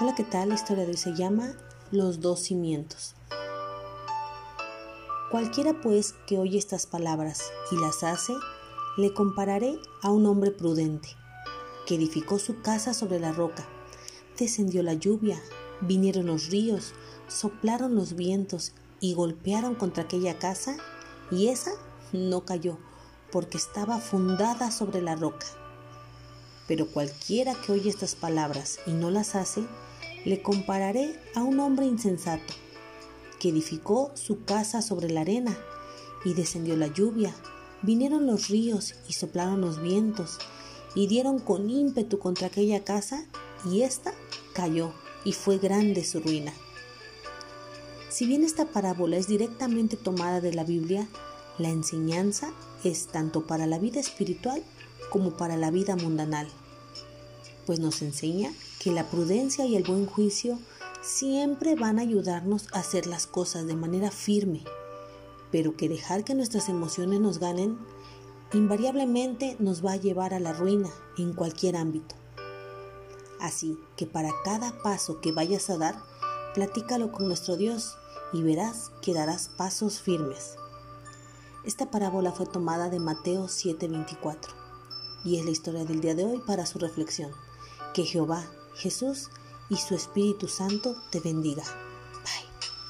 Hola, ¿qué tal? La historia de hoy se llama Los dos cimientos. Cualquiera pues que oye estas palabras y las hace, le compararé a un hombre prudente, que edificó su casa sobre la roca. Descendió la lluvia, vinieron los ríos, soplaron los vientos y golpearon contra aquella casa, y esa no cayó, porque estaba fundada sobre la roca. Pero cualquiera que oye estas palabras y no las hace, le compararé a un hombre insensato, que edificó su casa sobre la arena, y descendió la lluvia, vinieron los ríos y soplaron los vientos, y dieron con ímpetu contra aquella casa, y ésta cayó, y fue grande su ruina. Si bien esta parábola es directamente tomada de la Biblia, la enseñanza es tanto para la vida espiritual como para la vida mundanal, pues nos enseña que la prudencia y el buen juicio siempre van a ayudarnos a hacer las cosas de manera firme, pero que dejar que nuestras emociones nos ganen invariablemente nos va a llevar a la ruina en cualquier ámbito. Así que para cada paso que vayas a dar, platícalo con nuestro Dios y verás que darás pasos firmes. Esta parábola fue tomada de Mateo 7:24 y es la historia del día de hoy para su reflexión. Que Jehová, Jesús y su Espíritu Santo te bendiga.